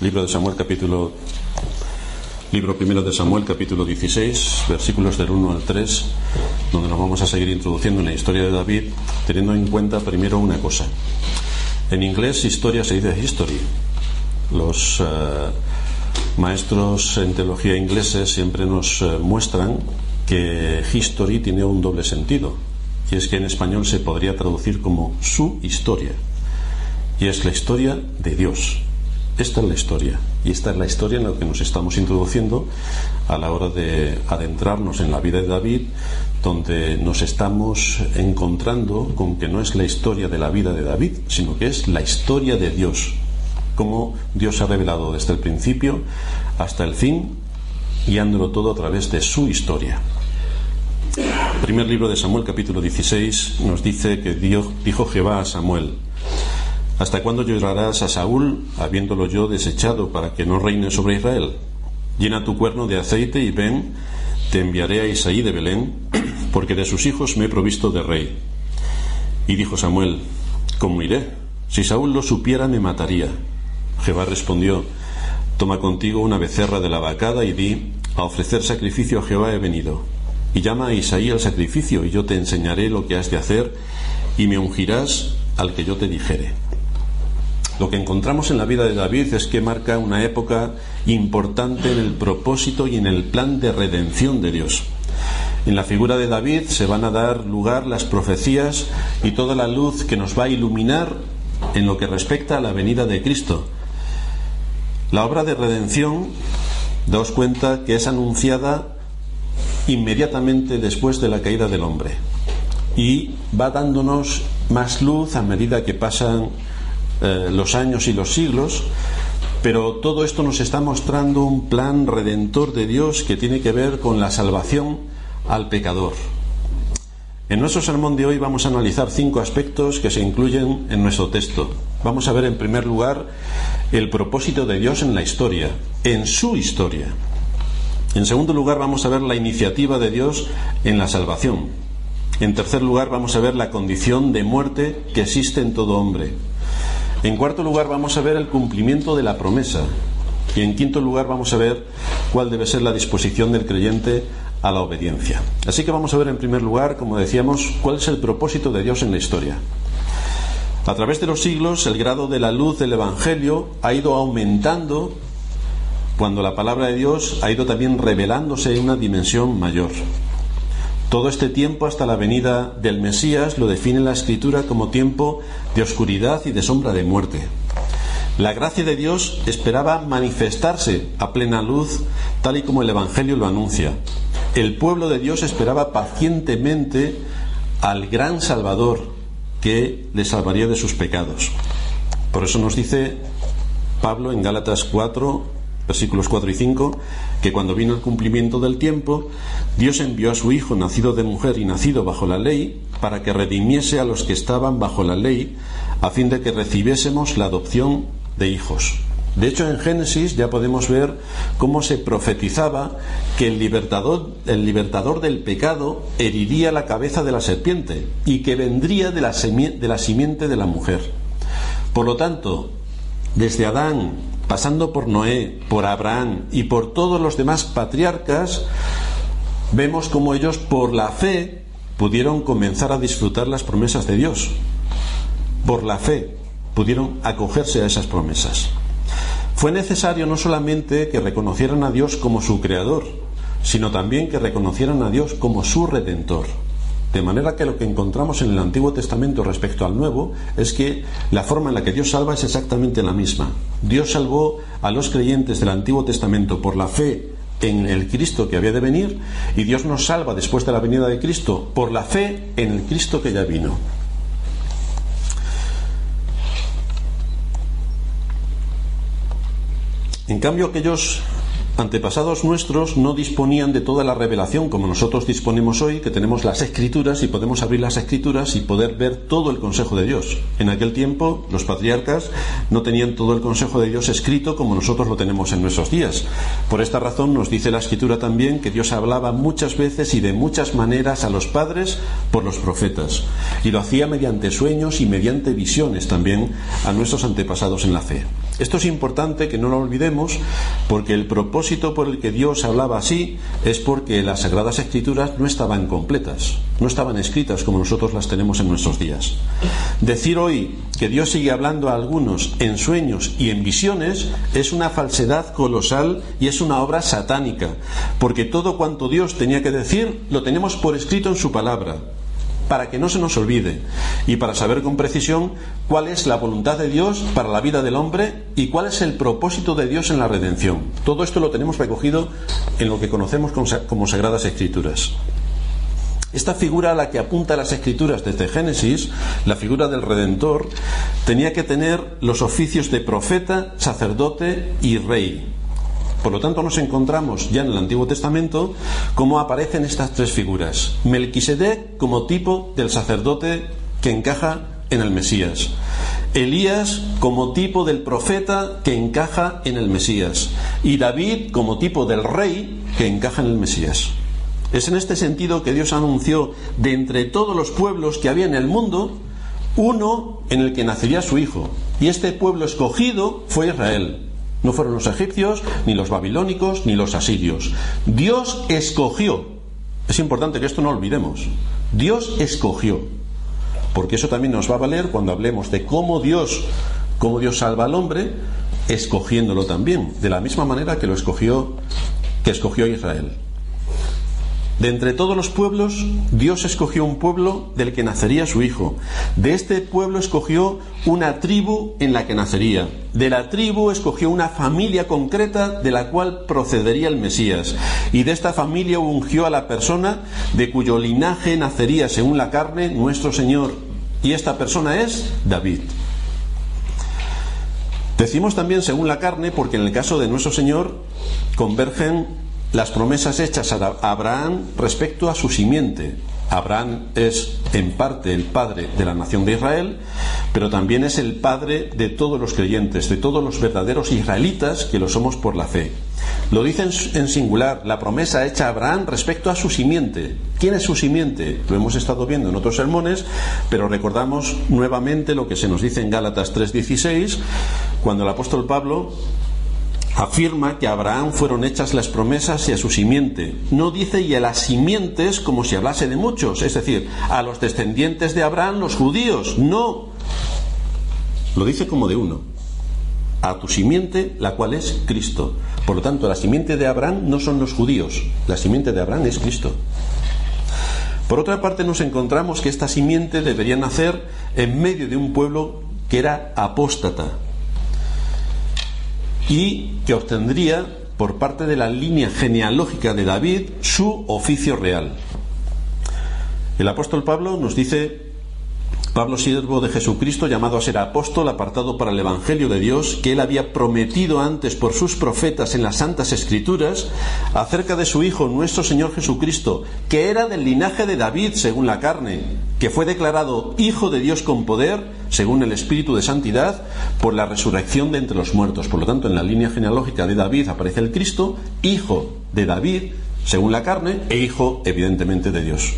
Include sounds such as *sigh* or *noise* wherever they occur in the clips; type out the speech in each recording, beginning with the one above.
Libro de Samuel, capítulo. Libro primero de Samuel, capítulo 16, versículos del 1 al 3, donde nos vamos a seguir introduciendo en la historia de David, teniendo en cuenta primero una cosa. En inglés, historia se dice history. Los eh, maestros en teología ingleses siempre nos eh, muestran que history tiene un doble sentido, y es que en español se podría traducir como su historia, y es la historia de Dios esta es la historia. Y esta es la historia en la que nos estamos introduciendo a la hora de adentrarnos en la vida de David, donde nos estamos encontrando con que no es la historia de la vida de David, sino que es la historia de Dios. Cómo Dios ha revelado desde el principio hasta el fin, guiándolo todo a través de su historia. primer libro de Samuel, capítulo 16, nos dice que Dios dijo Jehová a Samuel, ¿Hasta cuándo llorarás a Saúl, habiéndolo yo desechado para que no reine sobre Israel? Llena tu cuerno de aceite y ven, te enviaré a Isaí de Belén, *clears throat* porque de sus hijos me he provisto de rey. Y dijo Samuel, ¿cómo iré? Si Saúl lo supiera, me mataría. Jehová respondió, Toma contigo una becerra de la vacada y di, a ofrecer sacrificio a Jehová he venido. Y llama a Isaí al sacrificio, y yo te enseñaré lo que has de hacer, y me ungirás al que yo te dijere. Lo que encontramos en la vida de David es que marca una época importante en el propósito y en el plan de redención de Dios. En la figura de David se van a dar lugar las profecías y toda la luz que nos va a iluminar en lo que respecta a la venida de Cristo. La obra de redención, daos cuenta que es anunciada inmediatamente después de la caída del hombre y va dándonos más luz a medida que pasan eh, los años y los siglos, pero todo esto nos está mostrando un plan redentor de Dios que tiene que ver con la salvación al pecador. En nuestro sermón de hoy vamos a analizar cinco aspectos que se incluyen en nuestro texto. Vamos a ver en primer lugar el propósito de Dios en la historia, en su historia. En segundo lugar vamos a ver la iniciativa de Dios en la salvación. En tercer lugar vamos a ver la condición de muerte que existe en todo hombre. En cuarto lugar vamos a ver el cumplimiento de la promesa. Y en quinto lugar vamos a ver cuál debe ser la disposición del creyente a la obediencia. Así que vamos a ver en primer lugar, como decíamos, cuál es el propósito de Dios en la historia. A través de los siglos, el grado de la luz del Evangelio ha ido aumentando cuando la palabra de Dios ha ido también revelándose en una dimensión mayor. Todo este tiempo hasta la venida del Mesías lo define la Escritura como tiempo de oscuridad y de sombra de muerte. La gracia de Dios esperaba manifestarse a plena luz, tal y como el Evangelio lo anuncia. El pueblo de Dios esperaba pacientemente al gran Salvador que le salvaría de sus pecados. Por eso nos dice Pablo en Gálatas 4, versículos 4 y 5, que cuando vino el cumplimiento del tiempo, Dios envió a su Hijo, nacido de mujer y nacido bajo la ley, para que redimiese a los que estaban bajo la ley, a fin de que recibiésemos la adopción de hijos. De hecho, en Génesis ya podemos ver cómo se profetizaba que el libertador, el libertador del pecado heriría la cabeza de la serpiente y que vendría de la, de la simiente de la mujer. Por lo tanto, desde Adán pasando por Noé, por Abraham y por todos los demás patriarcas, vemos como ellos por la fe pudieron comenzar a disfrutar las promesas de Dios. Por la fe pudieron acogerse a esas promesas. Fue necesario no solamente que reconocieran a Dios como su creador, sino también que reconocieran a Dios como su redentor. De manera que lo que encontramos en el Antiguo Testamento respecto al Nuevo es que la forma en la que Dios salva es exactamente la misma. Dios salvó a los creyentes del Antiguo Testamento por la fe en el Cristo que había de venir y Dios nos salva después de la venida de Cristo por la fe en el Cristo que ya vino. En cambio, aquellos antepasados nuestros no disponían de toda la revelación como nosotros disponemos hoy, que tenemos las escrituras y podemos abrir las escrituras y poder ver todo el consejo de Dios. En aquel tiempo los patriarcas no tenían todo el consejo de Dios escrito como nosotros lo tenemos en nuestros días. Por esta razón nos dice la escritura también que Dios hablaba muchas veces y de muchas maneras a los padres por los profetas. Y lo hacía mediante sueños y mediante visiones también a nuestros antepasados en la fe. Esto es importante que no lo olvidemos porque el propósito por el que Dios hablaba así es porque las Sagradas Escrituras no estaban completas, no estaban escritas como nosotros las tenemos en nuestros días. Decir hoy que Dios sigue hablando a algunos en sueños y en visiones es una falsedad colosal y es una obra satánica, porque todo cuanto Dios tenía que decir lo tenemos por escrito en su palabra para que no se nos olvide y para saber con precisión cuál es la voluntad de Dios para la vida del hombre y cuál es el propósito de Dios en la redención. Todo esto lo tenemos recogido en lo que conocemos como Sagradas Escrituras. Esta figura a la que apunta las escrituras desde Génesis, la figura del Redentor, tenía que tener los oficios de profeta, sacerdote y rey. Por lo tanto, nos encontramos ya en el Antiguo Testamento cómo aparecen estas tres figuras. Melquisedec como tipo del sacerdote que encaja en el Mesías. Elías como tipo del profeta que encaja en el Mesías. Y David como tipo del rey que encaja en el Mesías. Es en este sentido que Dios anunció de entre todos los pueblos que había en el mundo, uno en el que nacería su hijo. Y este pueblo escogido fue Israel. No fueron los egipcios, ni los babilónicos, ni los asirios. Dios escogió. Es importante que esto no olvidemos. Dios escogió. Porque eso también nos va a valer cuando hablemos de cómo Dios, cómo Dios salva al hombre, escogiéndolo también, de la misma manera que lo escogió, que escogió Israel. De entre todos los pueblos, Dios escogió un pueblo del que nacería su hijo. De este pueblo escogió una tribu en la que nacería. De la tribu escogió una familia concreta de la cual procedería el Mesías. Y de esta familia ungió a la persona de cuyo linaje nacería, según la carne, nuestro Señor. Y esta persona es David. Decimos también según la carne porque en el caso de nuestro Señor convergen las promesas hechas a Abraham respecto a su simiente. Abraham es en parte el padre de la nación de Israel, pero también es el padre de todos los creyentes, de todos los verdaderos israelitas que lo somos por la fe. Lo dice en singular, la promesa hecha a Abraham respecto a su simiente. ¿Quién es su simiente? Lo hemos estado viendo en otros sermones, pero recordamos nuevamente lo que se nos dice en Gálatas 3:16, cuando el apóstol Pablo afirma que a Abraham fueron hechas las promesas y a su simiente. No dice y a las simientes como si hablase de muchos, es decir, a los descendientes de Abraham, los judíos. No. Lo dice como de uno. A tu simiente, la cual es Cristo. Por lo tanto, la simiente de Abraham no son los judíos, la simiente de Abraham es Cristo. Por otra parte, nos encontramos que esta simiente debería nacer en medio de un pueblo que era apóstata, y que obtendría por parte de la línea genealógica de David su oficio real. El apóstol Pablo nos dice Pablo, siervo de Jesucristo, llamado a ser apóstol, apartado para el Evangelio de Dios, que él había prometido antes por sus profetas en las Santas Escrituras, acerca de su Hijo, nuestro Señor Jesucristo, que era del linaje de David según la carne, que fue declarado Hijo de Dios con poder, según el Espíritu de Santidad, por la resurrección de entre los muertos. Por lo tanto, en la línea genealógica de David aparece el Cristo, Hijo de David, según la carne, e Hijo, evidentemente, de Dios.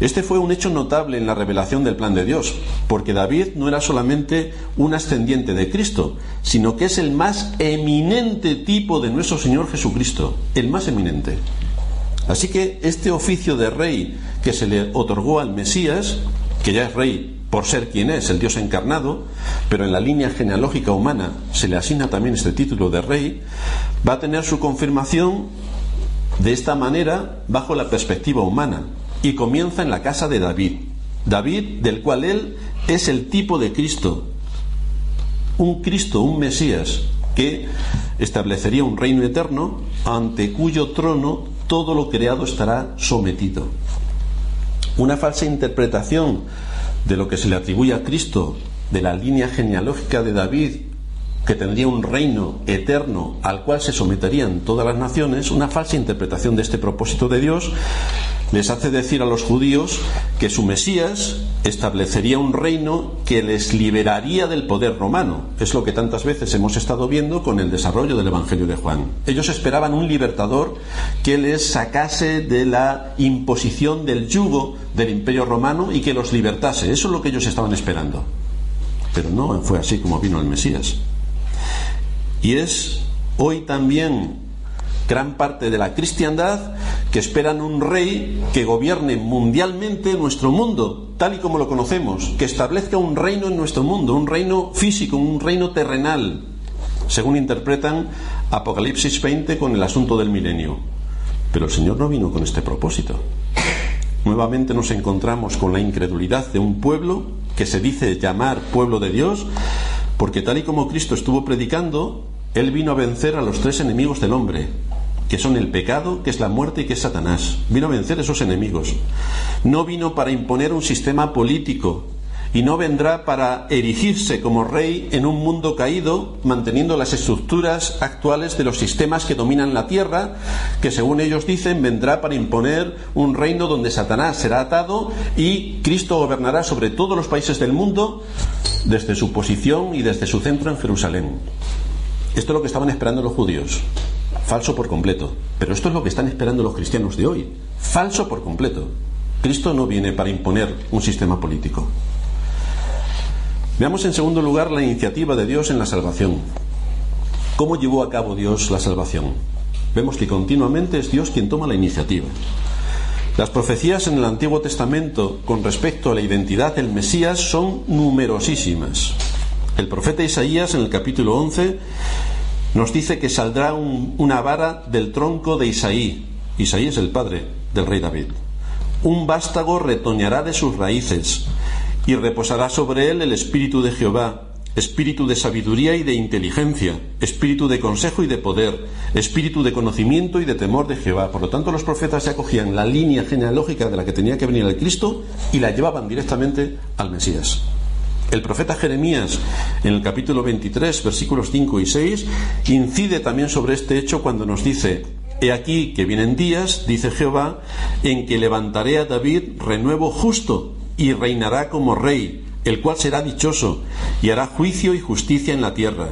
Este fue un hecho notable en la revelación del plan de Dios, porque David no era solamente un ascendiente de Cristo, sino que es el más eminente tipo de nuestro Señor Jesucristo, el más eminente. Así que este oficio de rey que se le otorgó al Mesías, que ya es rey por ser quien es, el Dios encarnado, pero en la línea genealógica humana se le asigna también este título de rey, va a tener su confirmación de esta manera bajo la perspectiva humana, y comienza en la casa de David. David, del cual él es el tipo de Cristo, un Cristo, un Mesías, que establecería un reino eterno ante cuyo trono todo lo creado estará sometido. Una falsa interpretación de lo que se le atribuye a Cristo de la línea genealógica de David, que tendría un reino eterno al cual se someterían todas las naciones, una falsa interpretación de este propósito de Dios, les hace decir a los judíos que su Mesías establecería un reino que les liberaría del poder romano. Es lo que tantas veces hemos estado viendo con el desarrollo del Evangelio de Juan. Ellos esperaban un libertador que les sacase de la imposición del yugo del imperio romano y que los libertase. Eso es lo que ellos estaban esperando. Pero no fue así como vino el Mesías. Y es hoy también gran parte de la cristiandad que esperan un rey que gobierne mundialmente nuestro mundo, tal y como lo conocemos, que establezca un reino en nuestro mundo, un reino físico, un reino terrenal, según interpretan Apocalipsis 20 con el asunto del milenio. Pero el Señor no vino con este propósito. Nuevamente nos encontramos con la incredulidad de un pueblo que se dice llamar pueblo de Dios, porque tal y como Cristo estuvo predicando, Él vino a vencer a los tres enemigos del hombre, que son el pecado, que es la muerte y que es Satanás. Vino a vencer esos enemigos. No vino para imponer un sistema político y no vendrá para erigirse como rey en un mundo caído, manteniendo las estructuras actuales de los sistemas que dominan la tierra, que según ellos dicen vendrá para imponer un reino donde Satanás será atado y Cristo gobernará sobre todos los países del mundo desde su posición y desde su centro en Jerusalén. Esto es lo que estaban esperando los judíos. Falso por completo. Pero esto es lo que están esperando los cristianos de hoy. Falso por completo. Cristo no viene para imponer un sistema político. Veamos en segundo lugar la iniciativa de Dios en la salvación. ¿Cómo llevó a cabo Dios la salvación? Vemos que continuamente es Dios quien toma la iniciativa. Las profecías en el Antiguo Testamento con respecto a la identidad del Mesías son numerosísimas. El profeta Isaías en el capítulo 11 nos dice que saldrá una vara del tronco de Isaí. Isaí es el padre del rey David. Un vástago retoñará de sus raíces y reposará sobre él el espíritu de Jehová, espíritu de sabiduría y de inteligencia, espíritu de consejo y de poder, espíritu de conocimiento y de temor de Jehová. Por lo tanto, los profetas se acogían la línea genealógica de la que tenía que venir el Cristo y la llevaban directamente al Mesías. El profeta Jeremías, en el capítulo 23, versículos 5 y 6, incide también sobre este hecho cuando nos dice, He aquí que vienen días, dice Jehová, en que levantaré a David renuevo justo y reinará como rey, el cual será dichoso y hará juicio y justicia en la tierra.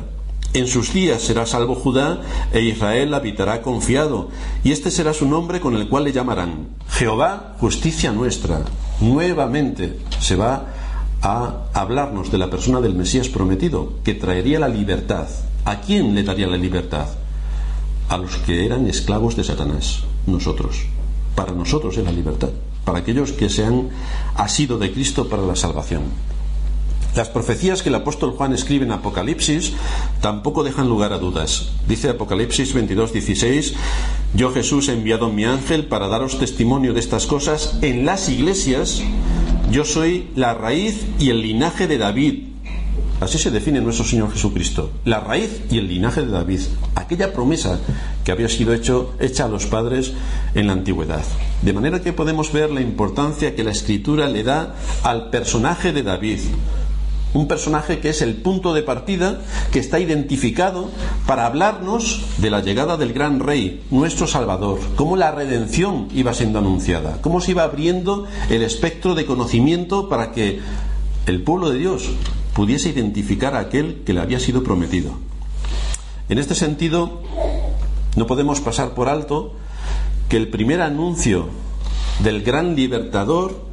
En sus días será salvo Judá e Israel habitará confiado, y este será su nombre con el cual le llamarán Jehová, justicia nuestra. Nuevamente se va a hablarnos de la persona del Mesías prometido, que traería la libertad. ¿A quién le daría la libertad? A los que eran esclavos de Satanás, nosotros. Para nosotros es la libertad, para aquellos que se han asido de Cristo para la salvación. Las profecías que el apóstol Juan escribe en Apocalipsis tampoco dejan lugar a dudas. Dice Apocalipsis 22, 16, Yo Jesús he enviado mi ángel para daros testimonio de estas cosas en las iglesias yo soy la raíz y el linaje de David. Así se define nuestro Señor Jesucristo. La raíz y el linaje de David. Aquella promesa que había sido hecho, hecha a los padres en la antigüedad. De manera que podemos ver la importancia que la escritura le da al personaje de David un personaje que es el punto de partida que está identificado para hablarnos de la llegada del gran rey, nuestro Salvador, cómo la redención iba siendo anunciada, cómo se iba abriendo el espectro de conocimiento para que el pueblo de Dios pudiese identificar a aquel que le había sido prometido. En este sentido, no podemos pasar por alto que el primer anuncio del gran libertador,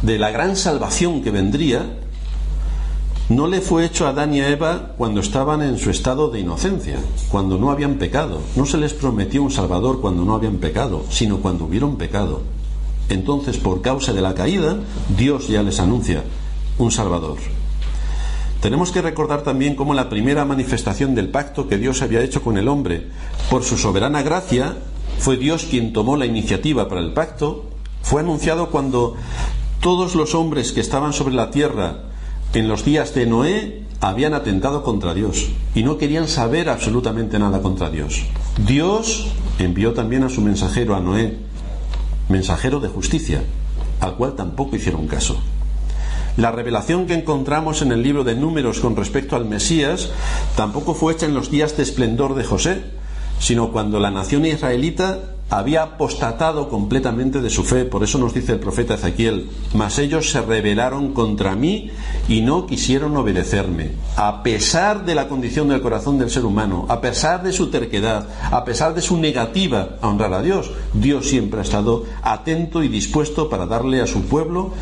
de la gran salvación que vendría, no le fue hecho a Adán y a Eva cuando estaban en su estado de inocencia, cuando no habían pecado. No se les prometió un Salvador cuando no habían pecado, sino cuando hubieron pecado. Entonces, por causa de la caída, Dios ya les anuncia un Salvador. Tenemos que recordar también cómo la primera manifestación del pacto que Dios había hecho con el hombre, por su soberana gracia, fue Dios quien tomó la iniciativa para el pacto, fue anunciado cuando todos los hombres que estaban sobre la tierra en los días de Noé habían atentado contra Dios y no querían saber absolutamente nada contra Dios. Dios envió también a su mensajero a Noé, mensajero de justicia, al cual tampoco hicieron caso. La revelación que encontramos en el libro de números con respecto al Mesías tampoco fue hecha en los días de esplendor de José, sino cuando la nación israelita había apostatado completamente de su fe. Por eso nos dice el profeta Ezequiel, mas ellos se rebelaron contra mí y no quisieron obedecerme. A pesar de la condición del corazón del ser humano, a pesar de su terquedad, a pesar de su negativa a honrar a Dios, Dios siempre ha estado atento y dispuesto para darle a su pueblo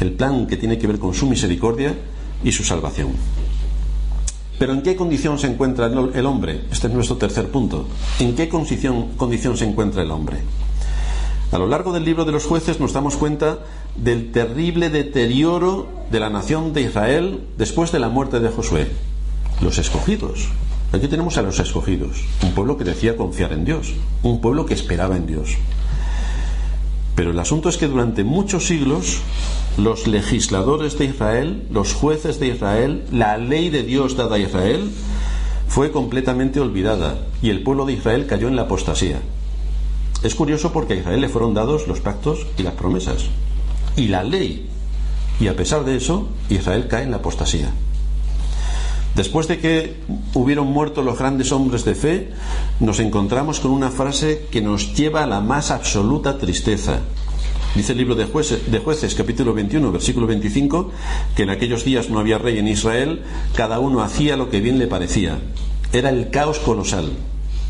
el plan que tiene que ver con su misericordia y su salvación. Pero ¿en qué condición se encuentra el hombre? Este es nuestro tercer punto. ¿En qué condición, condición se encuentra el hombre? A lo largo del libro de los jueces nos damos cuenta del terrible deterioro de la nación de Israel después de la muerte de Josué. Los escogidos. Aquí tenemos a los escogidos, un pueblo que decía confiar en Dios, un pueblo que esperaba en Dios. Pero el asunto es que durante muchos siglos los legisladores de Israel, los jueces de Israel, la ley de Dios dada a Israel, fue completamente olvidada y el pueblo de Israel cayó en la apostasía. Es curioso porque a Israel le fueron dados los pactos y las promesas y la ley. Y a pesar de eso, Israel cae en la apostasía. Después de que hubieron muerto los grandes hombres de fe, nos encontramos con una frase que nos lleva a la más absoluta tristeza. Dice el libro de jueces, capítulo 21, versículo 25, que en aquellos días no había rey en Israel, cada uno hacía lo que bien le parecía. Era el caos colosal.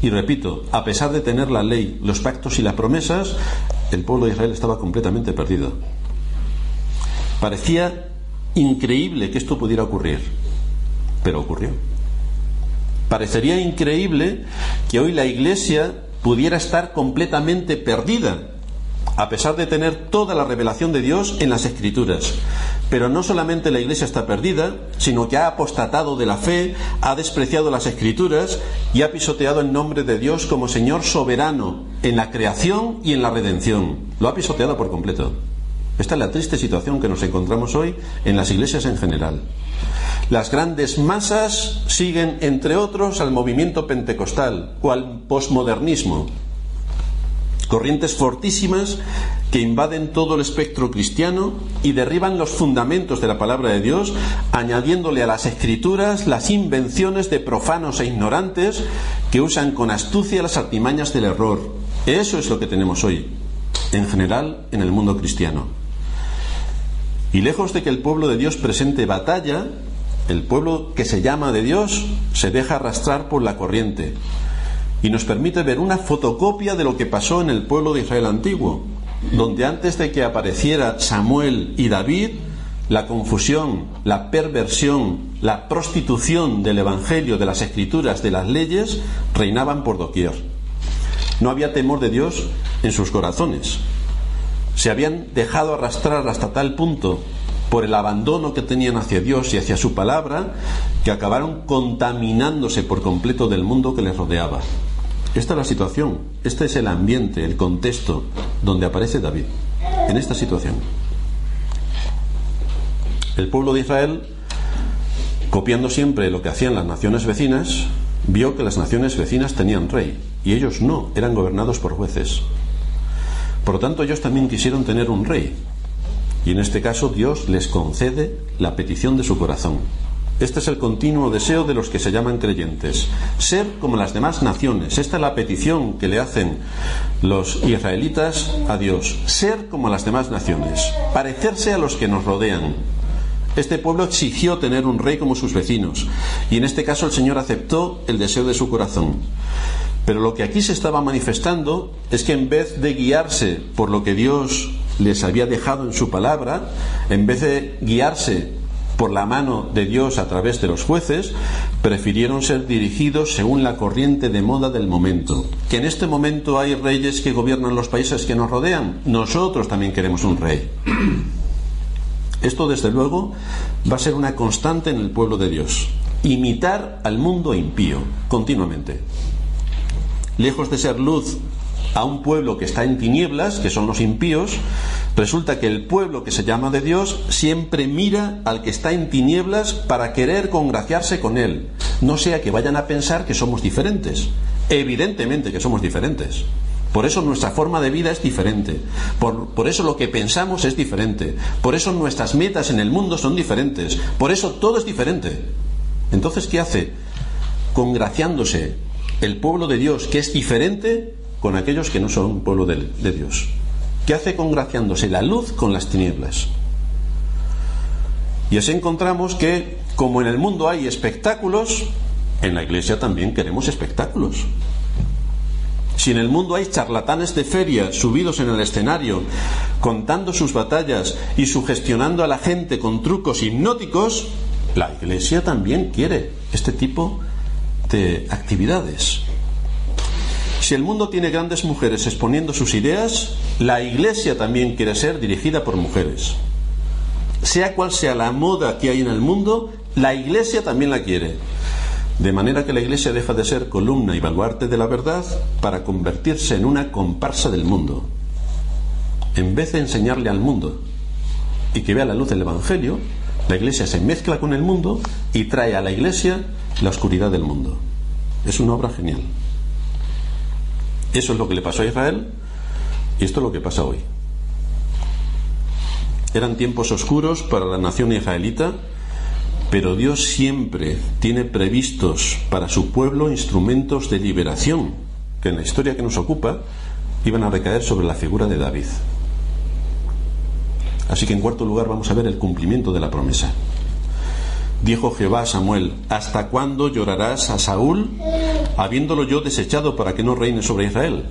Y repito, a pesar de tener la ley, los pactos y las promesas, el pueblo de Israel estaba completamente perdido. Parecía increíble que esto pudiera ocurrir, pero ocurrió. Parecería increíble que hoy la Iglesia pudiera estar completamente perdida a pesar de tener toda la revelación de Dios en las Escrituras. Pero no solamente la Iglesia está perdida, sino que ha apostatado de la fe, ha despreciado las Escrituras y ha pisoteado el nombre de Dios como Señor soberano en la creación y en la redención. Lo ha pisoteado por completo. Esta es la triste situación que nos encontramos hoy en las iglesias en general. Las grandes masas siguen, entre otros, al movimiento pentecostal o al posmodernismo, corrientes fortísimas que invaden todo el espectro cristiano y derriban los fundamentos de la palabra de Dios, añadiéndole a las escrituras las invenciones de profanos e ignorantes que usan con astucia las artimañas del error. Eso es lo que tenemos hoy, en general, en el mundo cristiano. Y lejos de que el pueblo de Dios presente batalla, el pueblo que se llama de Dios se deja arrastrar por la corriente, y nos permite ver una fotocopia de lo que pasó en el pueblo de Israel antiguo, donde antes de que apareciera Samuel y David, la confusión, la perversión, la prostitución del Evangelio, de las escrituras, de las leyes, reinaban por doquier. No había temor de Dios en sus corazones. Se habían dejado arrastrar hasta tal punto por el abandono que tenían hacia Dios y hacia su palabra, que acabaron contaminándose por completo del mundo que les rodeaba. Esta es la situación, este es el ambiente, el contexto donde aparece David, en esta situación. El pueblo de Israel, copiando siempre lo que hacían las naciones vecinas, vio que las naciones vecinas tenían rey y ellos no, eran gobernados por jueces. Por lo tanto, ellos también quisieron tener un rey. Y en este caso Dios les concede la petición de su corazón. Este es el continuo deseo de los que se llaman creyentes. Ser como las demás naciones. Esta es la petición que le hacen los israelitas a Dios. Ser como las demás naciones. Parecerse a los que nos rodean. Este pueblo exigió tener un rey como sus vecinos. Y en este caso el Señor aceptó el deseo de su corazón. Pero lo que aquí se estaba manifestando es que en vez de guiarse por lo que Dios les había dejado en su palabra, en vez de guiarse por la mano de Dios a través de los jueces, prefirieron ser dirigidos según la corriente de moda del momento. Que en este momento hay reyes que gobiernan los países que nos rodean, nosotros también queremos un rey. Esto, desde luego, va a ser una constante en el pueblo de Dios. Imitar al mundo impío, continuamente. Lejos de ser luz a un pueblo que está en tinieblas, que son los impíos, resulta que el pueblo que se llama de Dios siempre mira al que está en tinieblas para querer congraciarse con él, no sea que vayan a pensar que somos diferentes. Evidentemente que somos diferentes. Por eso nuestra forma de vida es diferente. Por, por, eso lo que pensamos es diferente. Por eso nuestras metas en el mundo son diferentes. Por eso todo es diferente. Entonces, ¿qué hace? Congraciándose el pueblo de Dios, que es diferente, con aquellos que no son pueblo de, Dios, que hace congraciándose la luz con las tinieblas. Y así encontramos que, como en el mundo hay espectáculos, en la iglesia también queremos espectáculos. Si en el mundo hay charlatanes de feria subidos en el escenario, contando sus batallas y sugestionando a la gente con trucos hipnóticos, La Iglesia también quiere este tipo de actividades. Si el mundo tiene grandes mujeres exponiendo sus ideas, la Iglesia también quiere ser dirigida por mujeres. Sea cual sea la moda que hay en el mundo, la Iglesia también la quiere. De manera que la Iglesia deja de ser columna y baluarte de la verdad para convertirse en una comparsa del mundo. En vez de enseñarle al mundo y que vea la luz del Evangelio, la Iglesia se mezcla con el mundo y trae a la Iglesia la oscuridad del mundo. Es una obra genial. Eso es lo que le pasó a Israel y esto es lo que pasa hoy. Eran tiempos oscuros para la nación israelita, pero Dios siempre tiene previstos para su pueblo instrumentos de liberación que en la historia que nos ocupa iban a recaer sobre la figura de David. Así que en cuarto lugar vamos a ver el cumplimiento de la promesa. Dijo Jehová a Samuel, ¿hasta cuándo llorarás a Saúl, habiéndolo yo desechado para que no reine sobre Israel?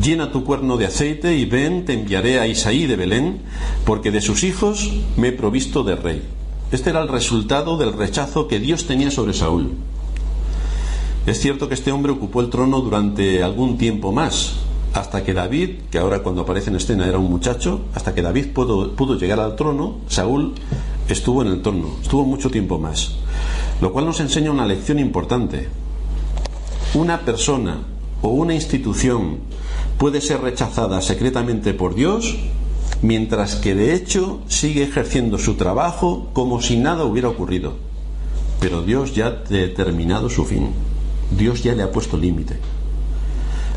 Llena tu cuerno de aceite y ven, te enviaré a Isaí de Belén, porque de sus hijos me he provisto de rey. Este era el resultado del rechazo que Dios tenía sobre Saúl. Es cierto que este hombre ocupó el trono durante algún tiempo más, hasta que David, que ahora cuando aparece en escena era un muchacho, hasta que David pudo, pudo, llegar al trono, Saúl estuvo en el trono, estuvo mucho tiempo más. Lo cual nos enseña una lección importante. Una persona o una institución puede ser rechazada secretamente por Dios mientras que de hecho sigue ejerciendo su trabajo como si nada hubiera ocurrido. Pero Dios ya ha determinado su fin. Dios ya le ha puesto límite.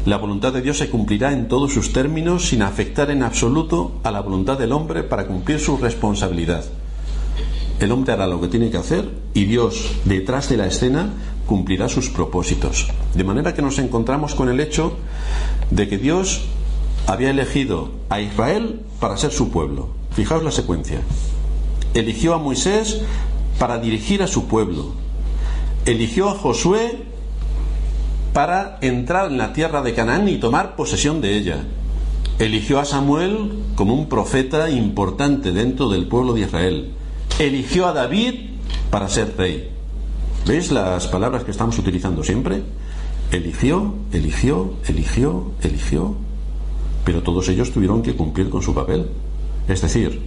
La voluntad de Dios se cumplirá en todos sus términos sin afectar en absoluto a la voluntad del hombre para cumplir su responsabilidad. El hombre hará lo que tiene que hacer y Dios, detrás de la escena, cumplirá sus propósitos. De manera que nos encontramos con el hecho de que Dios había elegido a Israel para ser su pueblo. Fijaos la secuencia. Eligió a Moisés para dirigir a su pueblo. Eligió a Josué para entrar en la tierra de Canaán y tomar posesión de ella. Eligió a Samuel como un profeta importante dentro del pueblo de Israel. Eligió a David para ser rey. ¿Veis las palabras que estamos utilizando siempre? Eligió, eligió, eligió, eligió. Pero todos ellos tuvieron que cumplir con su papel. Es decir,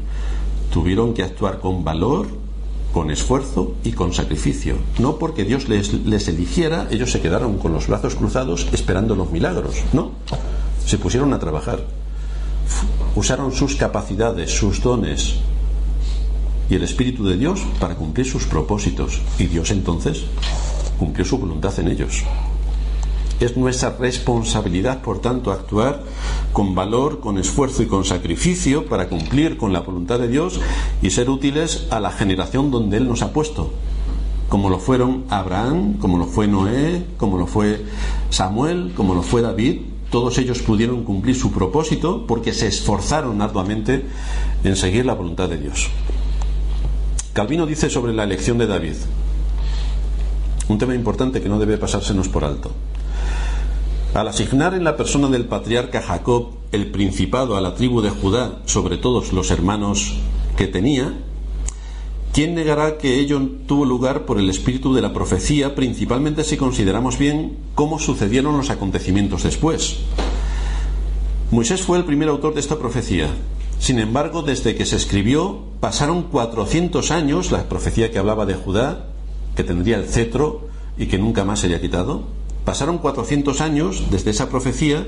tuvieron que actuar con valor, con esfuerzo y con sacrificio. No porque Dios les, les, eligiera, ellos se quedaron con los brazos cruzados esperando los milagros. No, se pusieron a trabajar. Usaron sus capacidades, sus dones y el Espíritu de Dios para cumplir sus propósitos. Y Dios entonces cumplió su voluntad en ellos. Es nuestra responsabilidad, por tanto, actuar con valor, con esfuerzo y con sacrificio para cumplir con la voluntad de Dios y ser útiles a la generación donde Él nos ha puesto, como lo fueron Abraham, como lo fue Noé, como lo fue Samuel, como lo fue David. Todos ellos pudieron cumplir su propósito porque se esforzaron arduamente en seguir la voluntad de Dios. Calvino dice sobre la elección de David, un tema importante que no debe pasársenos por alto. Al asignar en la persona del patriarca Jacob el principado a la tribu de Judá sobre todos los hermanos que tenía, ¿quién negará que ello tuvo lugar por el espíritu de la profecía, principalmente si consideramos bien cómo sucedieron los acontecimientos después? Moisés fue el primer autor de esta profecía. Sin embargo, desde que se escribió, pasaron 400 años, la profecía que hablaba de Judá, que tendría el cetro y que nunca más sería quitado, Pasaron 400 años desde esa profecía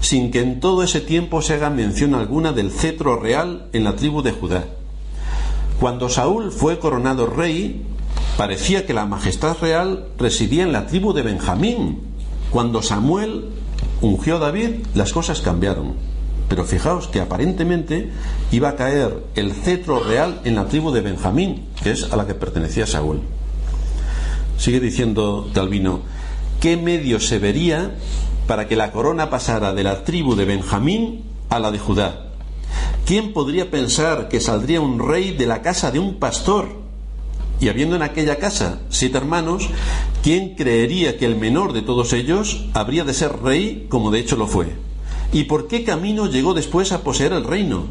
sin que en todo ese tiempo se haga mención alguna del cetro real en la tribu de Judá. Cuando Saúl fue coronado rey, parecía que la majestad real residía en la tribu de Benjamín. Cuando Samuel ungió a David, las cosas cambiaron. Pero fijaos que aparentemente iba a caer el cetro real en la tribu de Benjamín, que es a la que pertenecía Saúl. Sigue diciendo Talvino, qué medio se vería para que la corona pasara de la tribu de Benjamín a la de Judá. ¿Quién podría pensar que saldría un rey de la casa de un pastor? Y habiendo en aquella casa siete hermanos, ¿quién creería que el menor de todos ellos habría de ser rey como de hecho lo fue? ¿Y por qué camino llegó después a poseer el reino?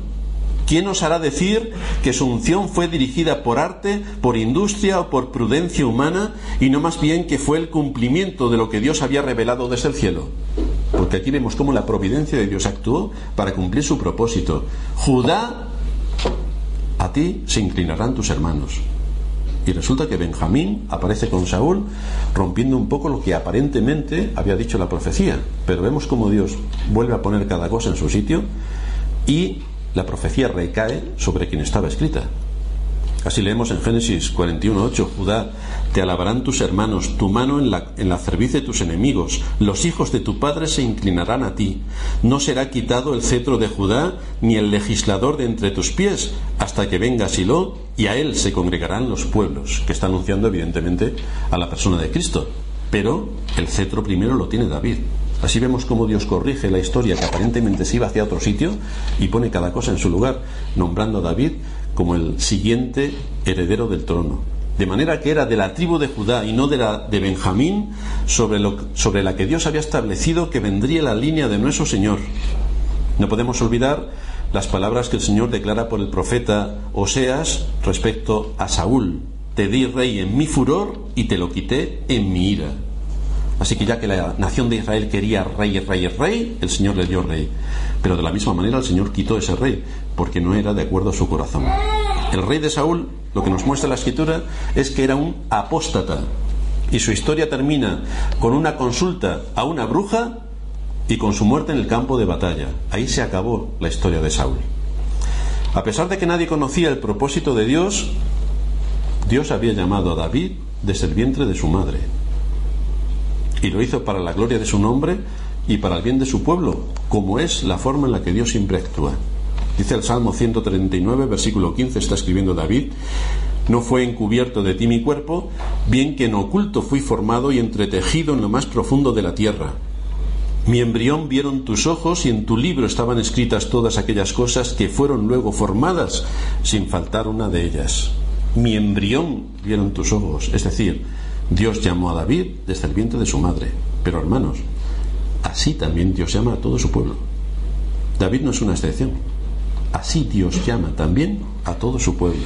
¿Quién os hará decir que su unción fue dirigida por arte, por industria o por prudencia humana y no más bien que fue el cumplimiento de lo que Dios había revelado desde el cielo? Porque aquí vemos cómo la providencia de Dios actuó para cumplir su propósito. Judá, a ti se inclinarán tus hermanos. Y resulta que Benjamín aparece con Saúl rompiendo un poco lo que aparentemente había dicho la profecía. Pero vemos cómo Dios vuelve a poner cada cosa en su sitio y la profecía recae sobre quien estaba escrita. Así leemos en Génesis 41.8, Judá, te alabarán tus hermanos, tu mano en la, en la cerviz de tus enemigos, los hijos de tu padre se inclinarán a ti. No será quitado el cetro de Judá, ni el legislador de entre tus pies, hasta que venga Silo, y a él se congregarán los pueblos, que está anunciando evidentemente a la persona de Cristo. Pero el cetro primero lo tiene David. Así vemos cómo Dios corrige la historia que aparentemente se iba hacia otro sitio y pone cada cosa en su lugar, nombrando a David como el siguiente heredero del trono. De manera que era de la tribu de Judá y no de la de Benjamín sobre, la que Dios había establecido que vendría la línea de nuestro Señor. No podemos olvidar las palabras que el Señor declara por el profeta Oseas respecto a Saúl. Te di rey en mi furor y te lo quité en mi ira. Así que ya que la nación de Israel quería rey, rey, rey, el Señor le dio rey. Pero de la misma manera el Señor quitó ese rey, porque no era de acuerdo a su corazón. El rey de Saúl, lo que nos muestra la escritura, es que era un apóstata. Y su historia termina con una consulta a una bruja y con su muerte en el campo de batalla. Ahí se acabó la historia de Saúl. A pesar de que nadie conocía el propósito de Dios, Dios había llamado a David desde el vientre de su madre y lo hizo para la gloria de su nombre y para el bien de su pueblo, como es la forma en la que Dios siempre actúa. Dice el Salmo 139, versículo 15, está escribiendo David, no fue encubierto de ti mi cuerpo, bien que en oculto fui formado y entretejido en lo más profundo de la tierra. Mi embrión vieron tus ojos y en tu libro estaban escritas todas aquellas cosas que fueron luego formadas sin faltar una de ellas. Mi embrión vieron tus ojos, es decir, Dios llamó a David desde el vientre de su madre. Pero hermanos, así también Dios llama a todo su pueblo. David no es una excepción. Así Dios llama también a todo su pueblo.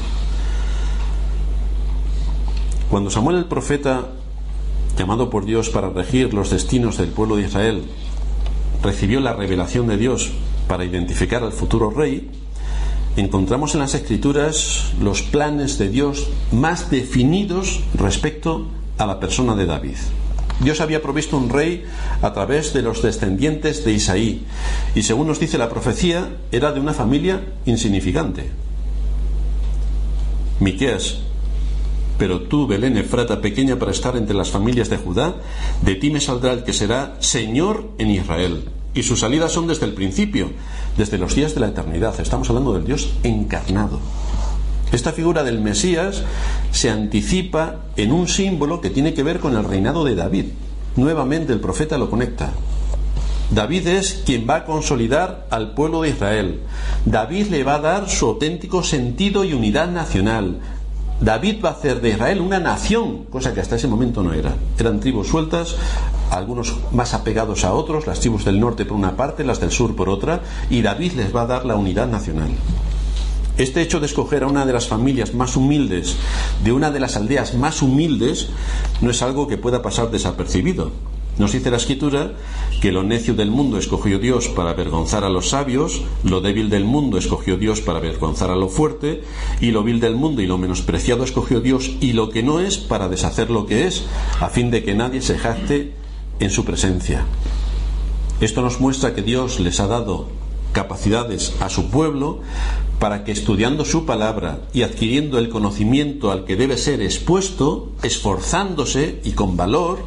Cuando Samuel el profeta, llamado por Dios para regir los destinos del pueblo de Israel, recibió la revelación de Dios para identificar al futuro rey, encontramos en las escrituras los planes de Dios más definidos respecto a la persona de David. Dios había provisto un rey a través de los descendientes de Isaí, y según nos dice la profecía, era de una familia insignificante. Miqueas, pero tú, Belén Efrata, pequeña para estar entre las familias de Judá, de ti me saldrá el que será Señor en Israel. Y sus salidas son desde el principio, desde los días de la eternidad. Estamos hablando del Dios encarnado. Esta figura del Mesías se anticipa en un símbolo que tiene que ver con el reinado de David. Nuevamente el profeta lo conecta. David es quien va a consolidar al pueblo de Israel. David le va a dar su auténtico sentido y unidad nacional. David va a hacer de Israel una nación, cosa que hasta ese momento no era. Eran tribus sueltas, algunos más apegados a otros, las tribus del norte por una parte, las del sur por otra, y David les va a dar la unidad nacional. Este hecho de escoger a una de las familias más humildes, de una de las aldeas más humildes, no es algo que pueda pasar desapercibido. Nos dice la escritura que lo necio del mundo escogió Dios para avergonzar a los sabios, lo débil del mundo escogió Dios para avergonzar a lo fuerte, y lo vil del mundo y lo menospreciado escogió Dios y lo que no es para deshacer lo que es, a fin de que nadie se jacte en su presencia. Esto nos muestra que Dios les ha dado capacidades a su pueblo para que estudiando su palabra y adquiriendo el conocimiento al que debe ser expuesto, esforzándose y con valor,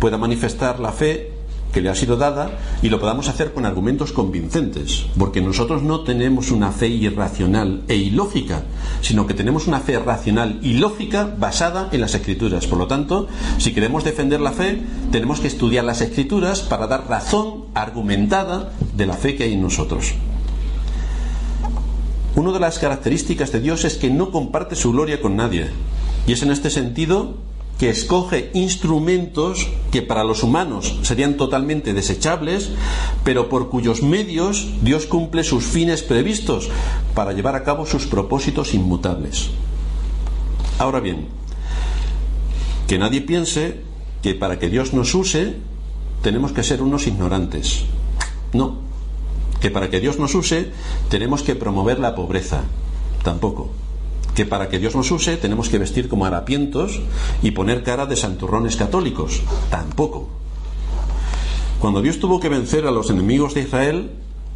pueda manifestar la fe que le ha sido dada y lo podamos hacer con argumentos convincentes, porque nosotros no tenemos una fe irracional e ilógica, sino que tenemos una fe racional y lógica basada en las escrituras. Por lo tanto, si queremos defender la fe, tenemos que estudiar las escrituras para dar razón argumentada de la fe que hay en nosotros. Una de las características de Dios es que no comparte su gloria con nadie. Y es en este sentido que escoge instrumentos que para los humanos serían totalmente desechables, pero por cuyos medios Dios cumple sus fines previstos para llevar a cabo sus propósitos inmutables. Ahora bien, que nadie piense que para que Dios nos use tenemos que ser unos ignorantes. No, que para que Dios nos use tenemos que promover la pobreza. Tampoco que para que Dios nos use tenemos que vestir como harapientos y poner cara de santurrones católicos. Tampoco. Cuando Dios tuvo que vencer a los enemigos de Israel,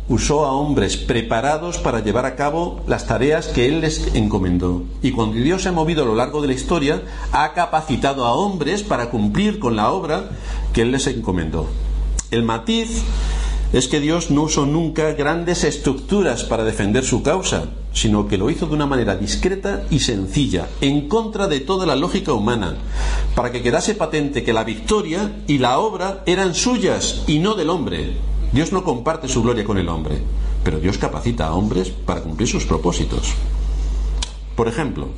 usó a hombres preparados para llevar a cabo las tareas que Él les encomendó. Y cuando Dios se ha movido a lo largo de la historia, ha capacitado a hombres para cumplir con la obra que Él les encomendó. El matiz es que Dios no usó nunca grandes estructuras para defender su causa, sino que lo hizo de una manera discreta y sencilla, en contra de toda la lógica humana, para que quedase patente que la victoria y la obra eran suyas y no del hombre. Dios no comparte su gloria con el hombre, pero Dios capacita a hombres para cumplir sus propósitos. Por ejemplo,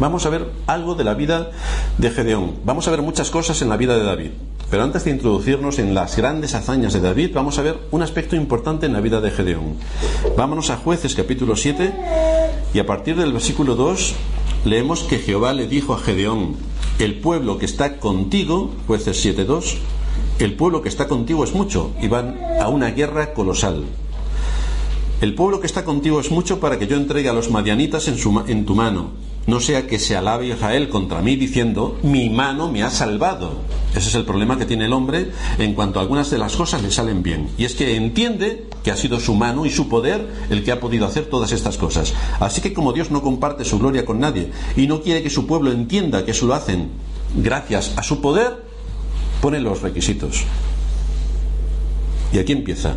vamos a ver algo de la vida de Gedeón. Vamos a ver muchas cosas en la vida de David. Pero antes de introducirnos en las grandes hazañas de David, vamos a ver un aspecto importante en la vida de Gedeón. Vámonos a jueces capítulo 7 y a partir del versículo 2 leemos que Jehová le dijo a Gedeón, el pueblo que está contigo, jueces 7.2, el pueblo que está contigo es mucho y van a una guerra colosal. El pueblo que está contigo es mucho para que yo entregue a los madianitas en, su, en tu mano no sea que se alabe Israel contra mí diciendo, mi mano me ha salvado. Ese es el problema que tiene el hombre en cuanto a algunas de las cosas le salen bien. Y es que entiende que ha sido su mano y su poder el que ha podido hacer todas estas cosas. Así que como Dios no comparte su gloria con nadie y no quiere que su pueblo entienda que eso lo hacen gracias a su poder, pone los requisitos. Y aquí empieza.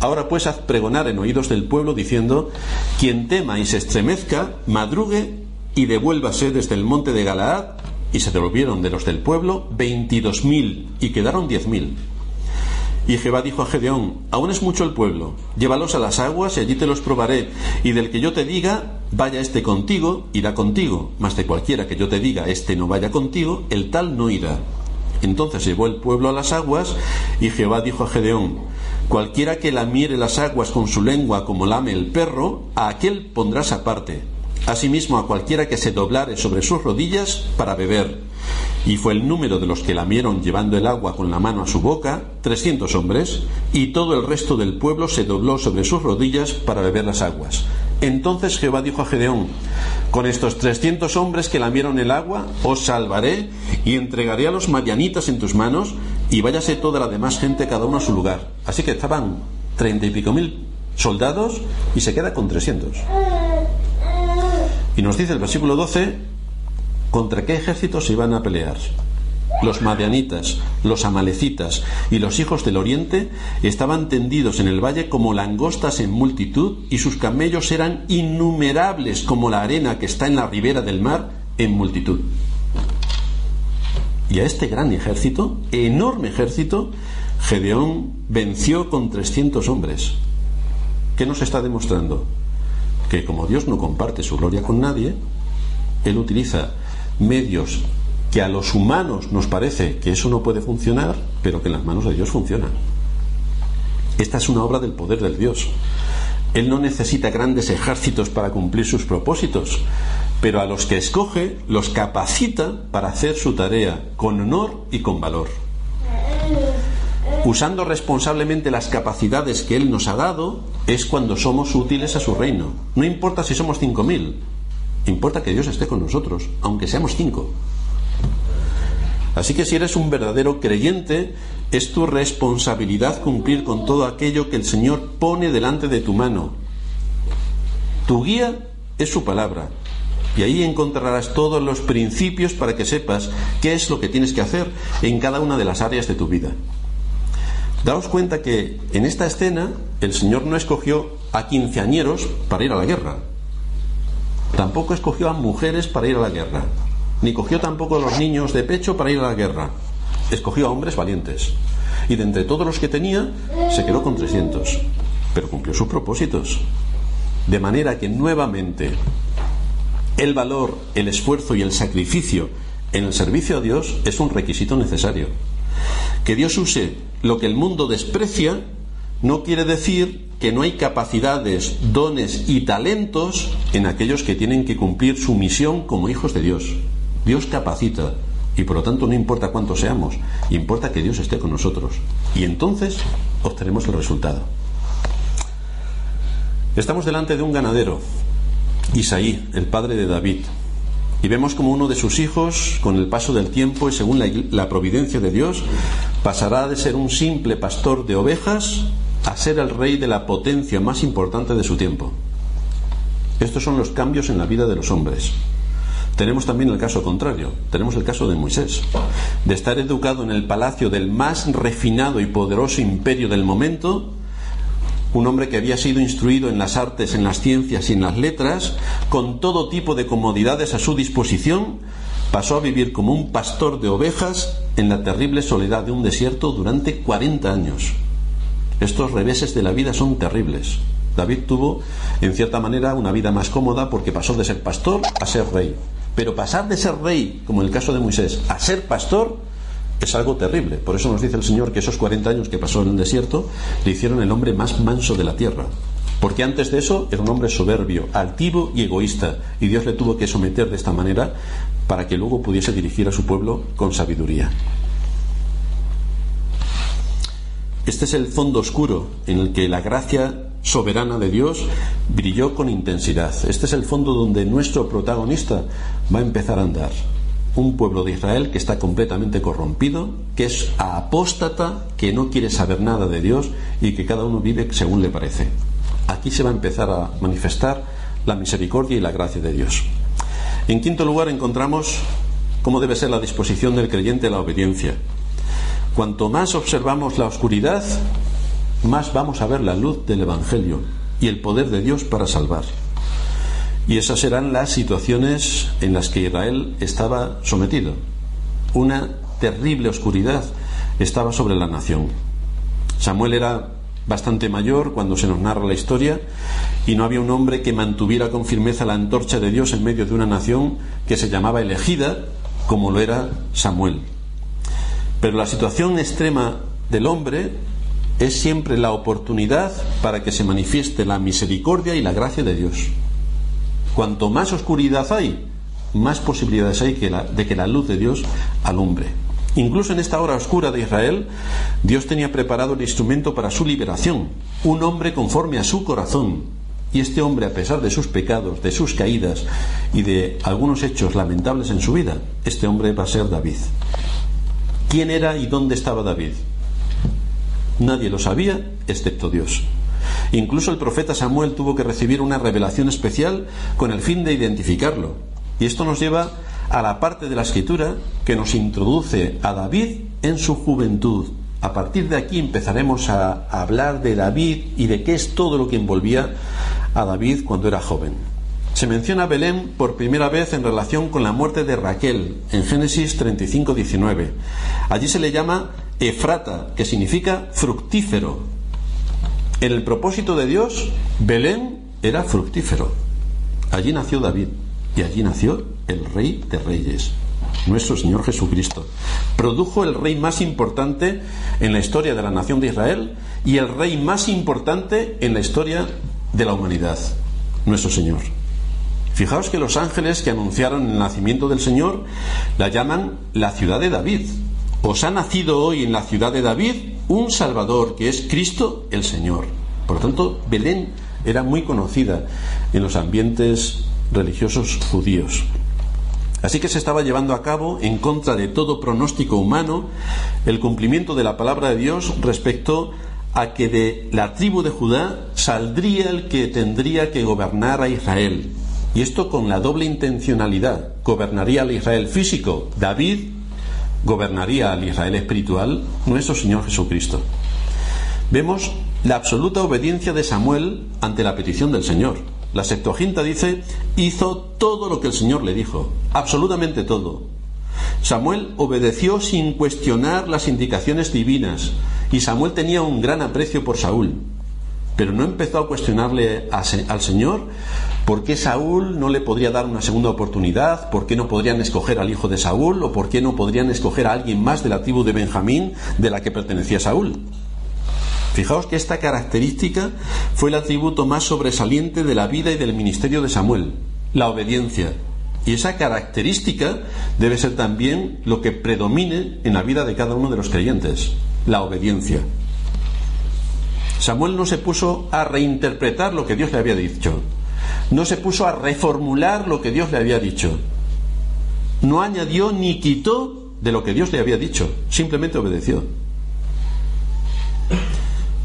Ahora pues haz pregonar en oídos del pueblo diciendo, quien tema y se estremezca, madrugue y devuélvase desde el monte de Galaad, y se devolvieron de los del pueblo veintidós mil, y quedaron diez mil. Y Jehová dijo a Gedeón, aún es mucho el pueblo, llévalos a las aguas y allí te los probaré, y del que yo te diga, vaya este contigo, irá contigo, mas de cualquiera que yo te diga, este no vaya contigo, el tal no irá. Entonces llevó el pueblo a las aguas, y Jehová dijo a Gedeón, cualquiera que lamiere las aguas con su lengua como lame el perro, a aquel pondrás aparte asimismo a cualquiera que se doblare sobre sus rodillas para beber. Y fue el número de los que lamieron llevando el agua con la mano a su boca, trescientos hombres, y todo el resto del pueblo se dobló sobre sus rodillas para beber las aguas. Entonces Jehová dijo a Gedeón, con estos trescientos hombres que lamieron el agua, os salvaré y entregaré a los madianitas en tus manos, y váyase toda la demás gente cada uno a su lugar. Así que estaban treinta y pico mil soldados y se queda con trescientos. Y nos dice el versículo 12, ¿contra qué ejércitos se iban a pelear? Los madianitas, los amalecitas y los hijos del oriente estaban tendidos en el valle como langostas en multitud y sus camellos eran innumerables como la arena que está en la ribera del mar en multitud. Y a este gran ejército, enorme ejército, Gedeón venció con 300 hombres. ¿Qué nos está demostrando? que como Dios no comparte su gloria con nadie, Él utiliza medios que a los humanos nos parece que eso no puede funcionar, pero que en las manos de Dios funciona. Esta es una obra del poder del Dios. Él no necesita grandes ejércitos para cumplir sus propósitos, pero a los que escoge los capacita para hacer su tarea con honor y con valor usando responsablemente las capacidades que Él nos ha dado, es cuando somos útiles a su reino. No importa si somos cinco mil, importa que Dios esté con nosotros, aunque seamos cinco. Así que si eres un verdadero creyente, es tu responsabilidad cumplir con todo aquello que el Señor pone delante de tu mano. Tu guía es su palabra. Y ahí encontrarás todos los principios para que sepas qué es lo que tienes que hacer en cada una de las áreas de tu vida. Daos cuenta que en esta escena el Señor no escogió a quinceañeros para ir a la guerra. Tampoco escogió a mujeres para ir a la guerra. Ni cogió tampoco a los niños de pecho para ir a la guerra. Escogió a hombres valientes. Y de entre todos los que tenía, se quedó con 300. Pero cumplió sus propósitos. De manera que nuevamente el valor, el esfuerzo y el sacrificio en el servicio a Dios es un requisito necesario. Que Dios use lo que el mundo desprecia no quiere decir que no hay capacidades, dones y talentos en aquellos que tienen que cumplir su misión como hijos de Dios. Dios capacita y por lo tanto no importa cuántos seamos, importa que Dios esté con nosotros. Y entonces obtenemos el resultado. Estamos delante de un ganadero, Isaí, el padre de David, y vemos como uno de sus hijos, con el paso del tiempo y según la, providencia de Dios, pasará de ser un simple pastor de ovejas a ser el rey de la potencia más importante de su tiempo. Estos son los cambios en la vida de los hombres. Tenemos también el caso contrario, tenemos el caso de Moisés, de estar educado en el palacio del más refinado y poderoso imperio del momento, un hombre que había sido instruido en las artes, en las ciencias y en las letras, con todo tipo de comodidades a su disposición, pasó a vivir como un pastor de ovejas en la terrible soledad de un desierto durante 40 años. Estos reveses de la vida son terribles. David tuvo, en cierta manera, una vida más cómoda porque pasó de ser pastor a ser rey. Pero pasar de ser rey, como en el caso de Moisés, a ser pastor, es algo terrible. Por eso nos dice el Señor que esos 40 años que pasó en el desierto le hicieron el hombre más manso de la tierra. Porque antes de eso era un hombre soberbio, altivo y egoísta. Y Dios le tuvo que someter de esta manera para que luego pudiese dirigir a su pueblo con sabiduría. Este es el fondo oscuro en el que la gracia soberana de Dios brilló con intensidad. Este es el fondo donde nuestro protagonista va a empezar a andar un pueblo de Israel que está completamente corrompido, que es apóstata, que no quiere saber nada de Dios y que cada uno vive según le parece. Aquí se va a empezar a manifestar la misericordia y la gracia de Dios. En quinto lugar encontramos cómo debe ser la disposición del creyente a la obediencia. Cuanto más observamos la oscuridad, más vamos a ver la luz del Evangelio y el poder de Dios para salvar. Y esas eran las situaciones en las que Israel estaba sometido. Una terrible oscuridad estaba sobre la nación. Samuel era bastante mayor cuando se nos narra la historia y no había un hombre que mantuviera con firmeza la antorcha de Dios en medio de una nación que se llamaba elegida como lo era Samuel. Pero la situación extrema del hombre es siempre la oportunidad para que se manifieste la misericordia y la gracia de Dios. Cuanto más oscuridad hay, más posibilidades hay de que la luz de Dios alumbre. Incluso en esta hora oscura de Israel, Dios tenía preparado el instrumento para su liberación, un hombre conforme a su corazón. Y este hombre, a pesar de sus pecados, de sus caídas y de algunos hechos lamentables en su vida, este hombre va a ser David. ¿Quién era y dónde estaba David? Nadie lo sabía excepto Dios. Incluso el profeta Samuel tuvo que recibir una revelación especial con el fin de identificarlo. Y esto nos lleva a la parte de la escritura que nos introduce a David en su juventud. A partir de aquí empezaremos a hablar de David y de qué es todo lo que envolvía a David cuando era joven. Se menciona Belén por primera vez en relación con la muerte de Raquel en Génesis 35, 19. Allí se le llama Efrata, que significa fructífero, en el propósito de Dios, Belén era fructífero. Allí nació David y allí nació el Rey de Reyes, nuestro Señor Jesucristo. Produjo el rey más importante en la historia de la nación de Israel y el rey más importante en la historia de la humanidad, nuestro Señor. Fijaos que los ángeles que anunciaron el nacimiento del Señor la llaman la ciudad de David, os ha nacido hoy en la ciudad de David un Salvador que es Cristo el Señor. Por lo tanto, Belén era muy conocida en los ambientes religiosos judíos. Así que se estaba llevando a cabo, en contra de todo pronóstico humano, el cumplimiento de la palabra de Dios respecto a que de la tribu de Judá saldría el que tendría que gobernar a Israel. Y esto con la doble intencionalidad. Gobernaría al Israel físico, David, gobernaría al Israel espiritual nuestro Señor Jesucristo. Vemos la absoluta obediencia de Samuel ante la petición del Señor. La Septuaginta dice, hizo todo lo que el Señor le dijo, absolutamente todo. Samuel obedeció sin cuestionar las indicaciones divinas y Samuel tenía un gran aprecio por Saúl, pero no empezó a cuestionarle al Señor ¿Por qué Saúl no le podría dar una segunda oportunidad? ¿Por qué no podrían escoger al hijo de Saúl? ¿O por qué no podrían escoger a alguien más de la tribu de Benjamín de la que pertenecía Saúl? Fijaos que esta característica fue el atributo más sobresaliente de la vida y del ministerio de Samuel, la obediencia. Y esa característica debe ser también lo que predomine en la vida de cada uno de los creyentes, la obediencia. Samuel no se puso a reinterpretar lo que Dios le había dicho, no se puso a reformular lo que Dios le había dicho, no añadió ni quitó de lo que Dios le había dicho, simplemente obedeció.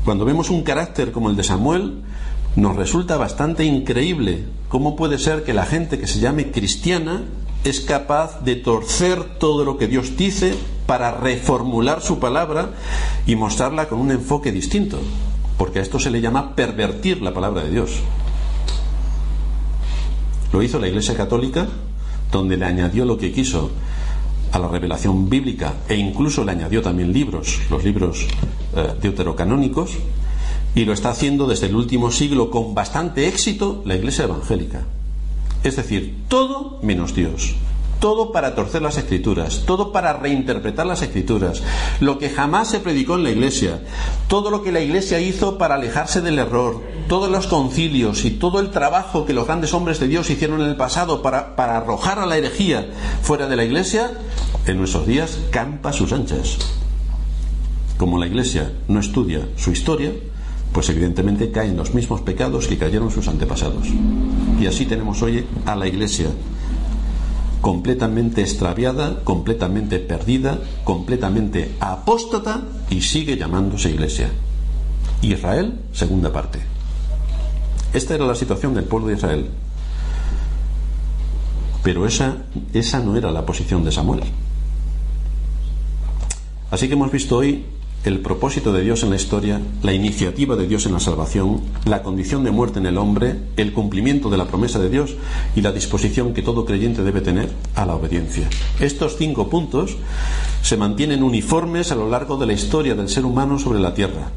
Cuando vemos un carácter como el de Samuel, nos resulta bastante increíble cómo puede ser que la gente que se llame cristiana es capaz de torcer todo lo que Dios dice para reformular su palabra y mostrarla con un enfoque distinto, porque a esto se le llama pervertir la palabra de Dios. Lo hizo la Iglesia Católica, donde le añadió lo que quiso a la revelación bíblica e incluso le añadió también libros, los libros eh, deuterocanónicos, y lo está haciendo desde el último siglo con bastante éxito la Iglesia evangélica. Es decir, todo menos Dios todo para torcer las escrituras, todo para reinterpretar las escrituras, lo que jamás se predicó en la iglesia, todo lo que la iglesia hizo para alejarse del error, todos los concilios y todo el trabajo que los grandes hombres de Dios hicieron en el pasado para, para arrojar a la herejía fuera de la iglesia, en nuestros días campa sus anchas. Como la iglesia no estudia su historia, pues evidentemente caen los mismos pecados que cayeron sus antepasados. Y así tenemos hoy a la iglesia completamente extraviada, completamente perdida, completamente apóstata y sigue llamándose iglesia. Israel, segunda parte. Esta era la situación del pueblo de Israel. Pero esa, esa no era la posición de Samuel. Así que hemos visto hoy el propósito de Dios en la historia, la iniciativa de Dios en la salvación, la condición de muerte en el hombre, el cumplimiento de la promesa de Dios y la disposición que todo creyente debe tener a la obediencia. Estos cinco puntos se mantienen uniformes a lo largo de la historia del ser humano sobre la tierra,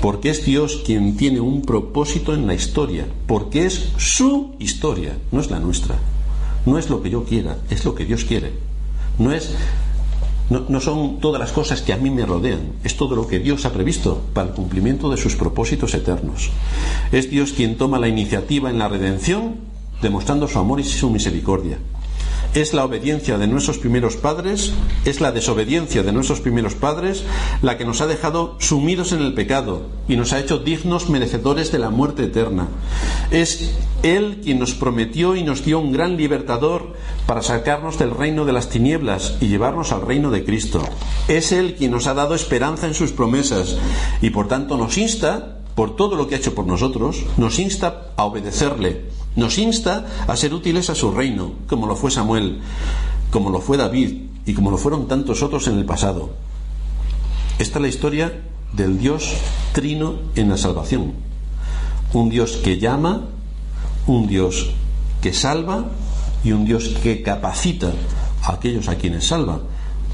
porque es Dios quien tiene un propósito en la historia, porque es su historia, no es la nuestra. No es lo que yo quiera, es lo que Dios quiere. No es no, son todas las cosas que a mí me rodean, es todo lo que Dios ha previsto para el cumplimiento de sus propósitos eternos. Es Dios quien toma la iniciativa en la redención, demostrando su amor y su misericordia es la obediencia de nuestros primeros padres, es la desobediencia de nuestros primeros padres la que nos ha dejado sumidos en el pecado y nos ha hecho dignos merecedores de la muerte eterna. Es Él quien nos prometió y nos dio un gran libertador para sacarnos del reino de las tinieblas y llevarnos al reino de Cristo. Es Él quien nos ha dado esperanza en sus promesas y por tanto nos insta, por todo lo que ha hecho por nosotros, nos insta a obedecerle nos insta a ser útiles a su reino, como lo fue Samuel, como lo fue David y como lo fueron tantos otros en el pasado. Esta es la historia del Dios trino en la salvación. Un Dios que llama, un Dios que salva y un Dios que capacita a aquellos a quienes salva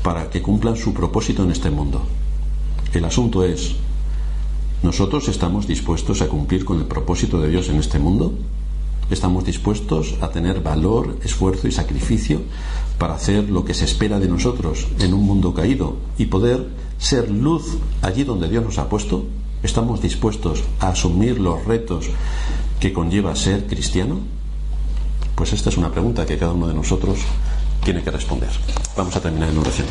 para que cumplan su propósito en este mundo. El asunto es, ¿nosotros estamos dispuestos a cumplir con el propósito de Dios en este mundo? Estamos dispuestos a tener valor, esfuerzo y sacrificio para hacer lo que se espera de nosotros en un mundo caído y poder ser luz allí donde Dios nos ha puesto? ¿Estamos dispuestos a asumir los retos que conlleva ser cristiano? Pues esta es una pregunta que cada uno de nosotros tiene que responder. Vamos a terminar en oración.